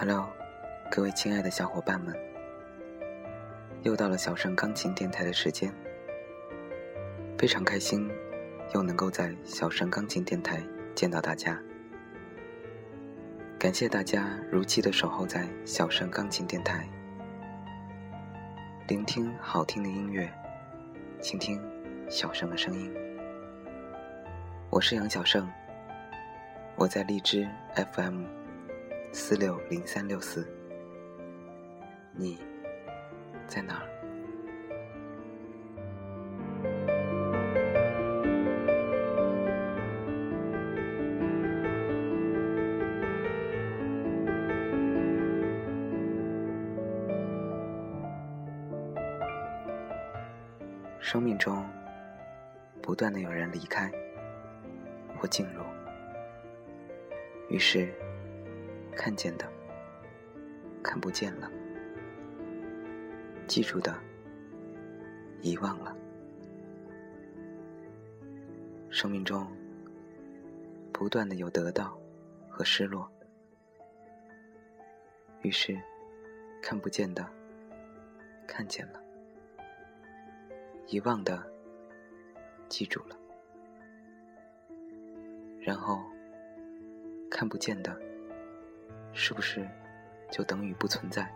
Hello，各位亲爱的小伙伴们，又到了小盛钢琴电台的时间，非常开心，又能够在小盛钢琴电台见到大家。感谢大家如期的守候在小盛钢琴电台，聆听好听的音乐，倾听小盛的声音。我是杨小盛，我在荔枝 FM。四六零三六四，你在哪儿？生命中不断的有人离开或进入，于是。看见的，看不见了；记住的，遗忘了。生命中不断的有得到和失落，于是看不见的看见了，遗忘的记住了，然后看不见的。是不是就等于不存在？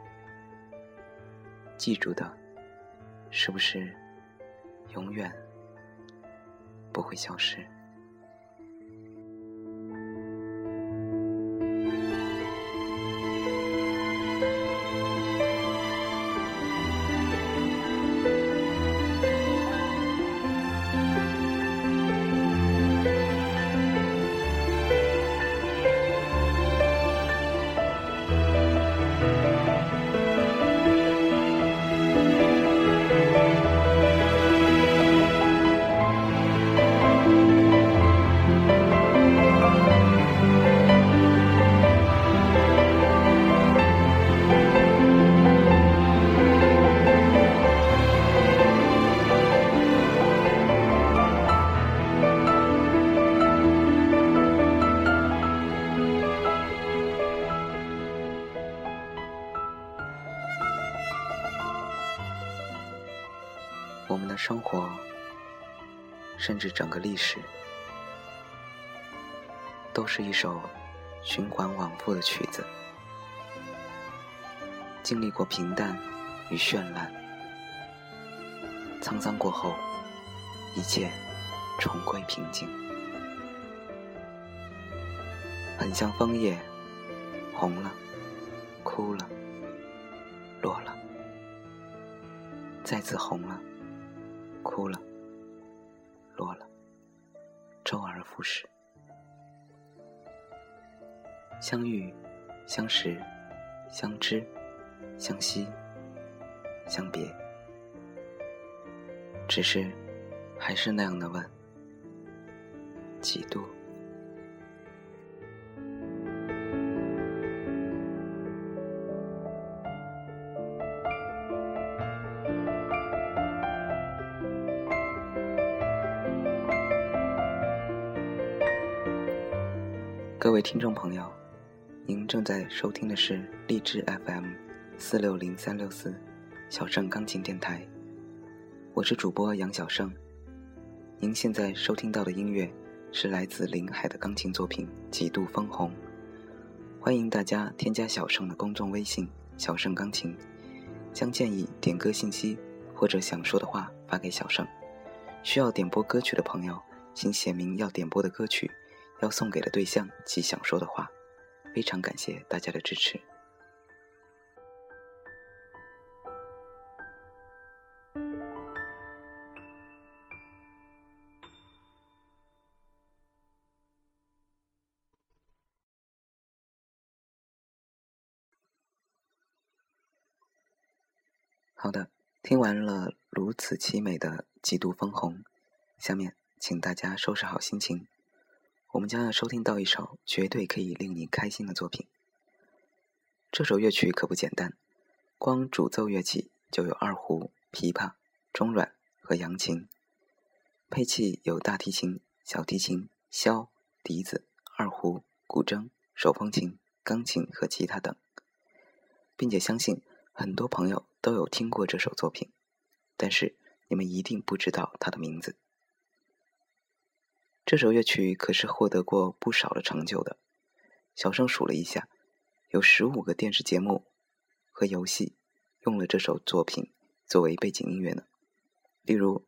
记住的，是不是永远不会消失？生活，甚至整个历史，都是一首循环往复的曲子。经历过平淡与绚烂，沧桑过后，一切重归平静。很像枫叶，红了，枯了，落了，再次红了。哭了，落了，周而复始。相遇，相识，相知，相惜，相别。只是，还是那样的问：几度？各位听众朋友，您正在收听的是荔枝 FM 四六零三六四小盛钢琴电台，我是主播杨小盛。您现在收听到的音乐是来自林海的钢琴作品《几度分红》。欢迎大家添加小盛的公众微信“小盛钢琴”，将建议点歌信息或者想说的话发给小盛。需要点播歌曲的朋友，请写明要点播的歌曲。要送给的对象及想说的话，非常感谢大家的支持。好的，听完了如此凄美的几度分红，下面请大家收拾好心情。我们将要收听到一首绝对可以令你开心的作品。这首乐曲可不简单，光主奏乐器就有二胡、琵琶、中阮和扬琴，配器有大提琴、小提琴、箫、笛子、二胡、古筝、手风琴、钢琴和吉他等。并且相信很多朋友都有听过这首作品，但是你们一定不知道它的名字。这首乐曲可是获得过不少的成就的。小生数了一下，有十五个电视节目和游戏用了这首作品作为背景音乐呢。例如，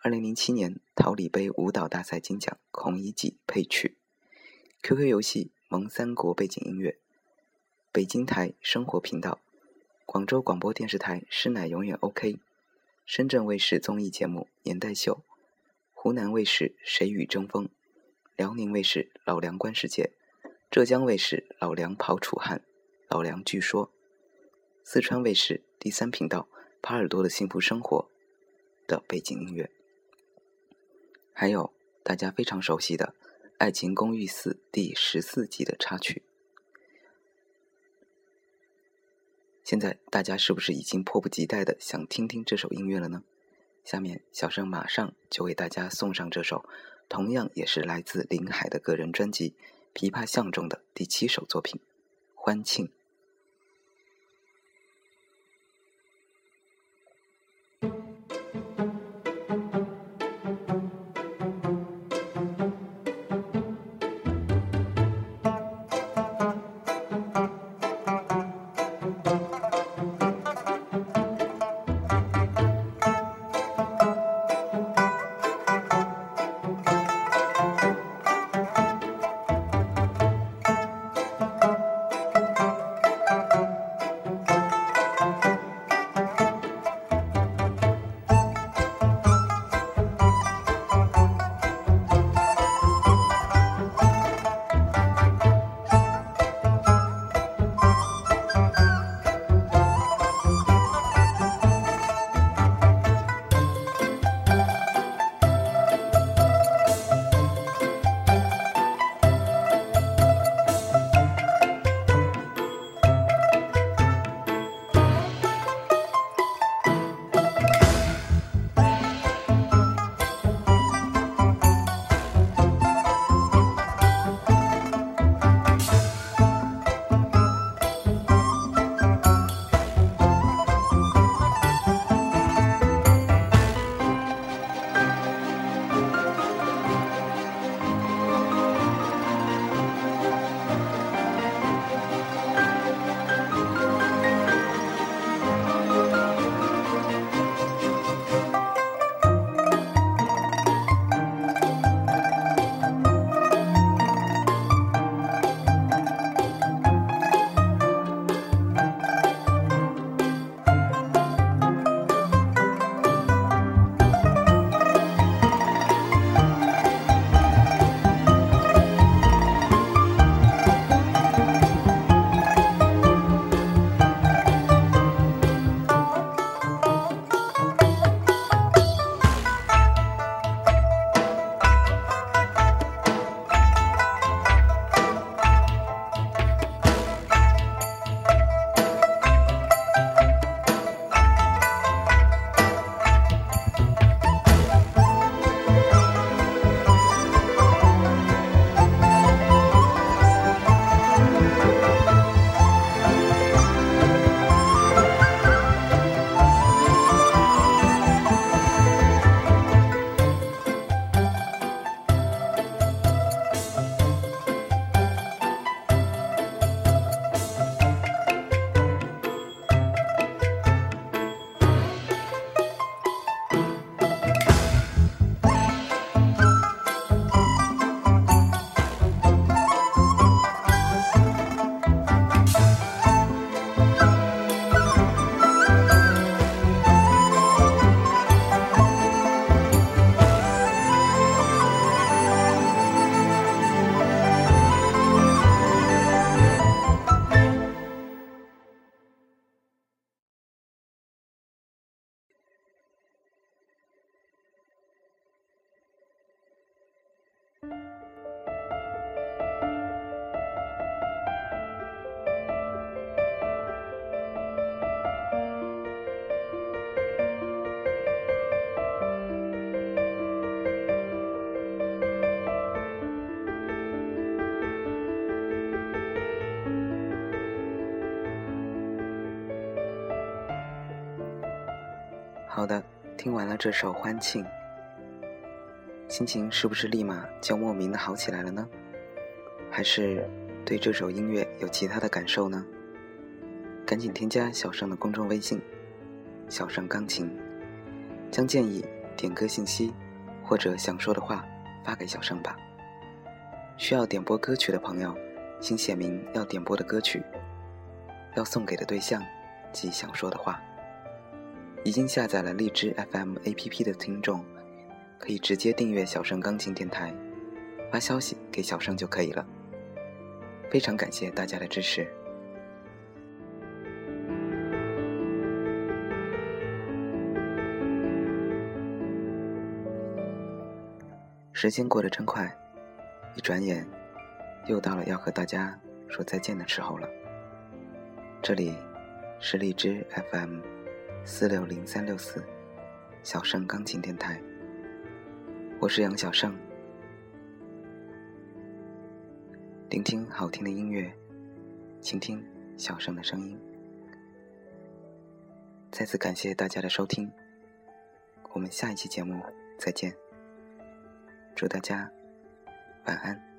二零零七年桃李杯舞蹈大赛金奖孔乙己配曲，QQ 游戏《萌三国》背景音乐，北京台生活频道，广州广播电视台《师奶永远 OK》，深圳卫视综艺节目《年代秀》，湖南卫视《谁与争锋》，辽宁卫视《老梁观世界》。浙江卫视《老梁跑楚汉》，老梁据说；四川卫视第三频道《耙耳朵的幸福生活》的背景音乐，还有大家非常熟悉的《爱情公寓四》第十四集的插曲。现在大家是不是已经迫不及待的想听听这首音乐了呢？下面小生马上就为大家送上这首，同样也是来自林海的个人专辑。《琵琶巷》中的第七首作品《欢庆》。好的，听完了这首《欢庆》，心情是不是立马就莫名的好起来了呢？还是对这首音乐有其他的感受呢？赶紧添加小盛的公众微信“小盛钢琴”，将建议、点歌信息或者想说的话发给小盛吧。需要点播歌曲的朋友，请写明要点播的歌曲，要送给的对象及想说的话。已经下载了荔枝 FM APP 的听众，可以直接订阅小盛钢琴电台，发消息给小盛就可以了。非常感谢大家的支持。时间过得真快，一转眼，又到了要和大家说再见的时候了。这里是荔枝 FM。四六零三六四，小盛钢琴电台。我是杨小盛，聆听好听的音乐，倾听小盛的声音。再次感谢大家的收听，我们下一期节目再见。祝大家晚安。